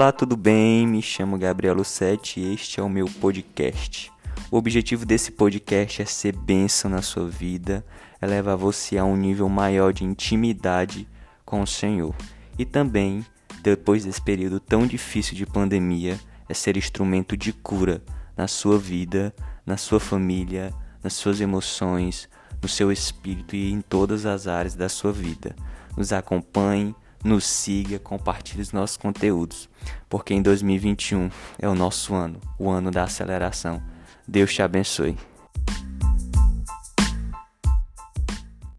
Olá, tudo bem? Me chamo Gabriel Sete e este é o meu podcast. O objetivo desse podcast é ser bênção na sua vida, é levar você a um nível maior de intimidade com o Senhor. E também, depois desse período tão difícil de pandemia, é ser instrumento de cura na sua vida, na sua família, nas suas emoções, no seu espírito e em todas as áreas da sua vida. Nos acompanhe, nos siga, compartilhe os nossos conteúdos, porque em 2021 é o nosso ano, o ano da aceleração. Deus te abençoe.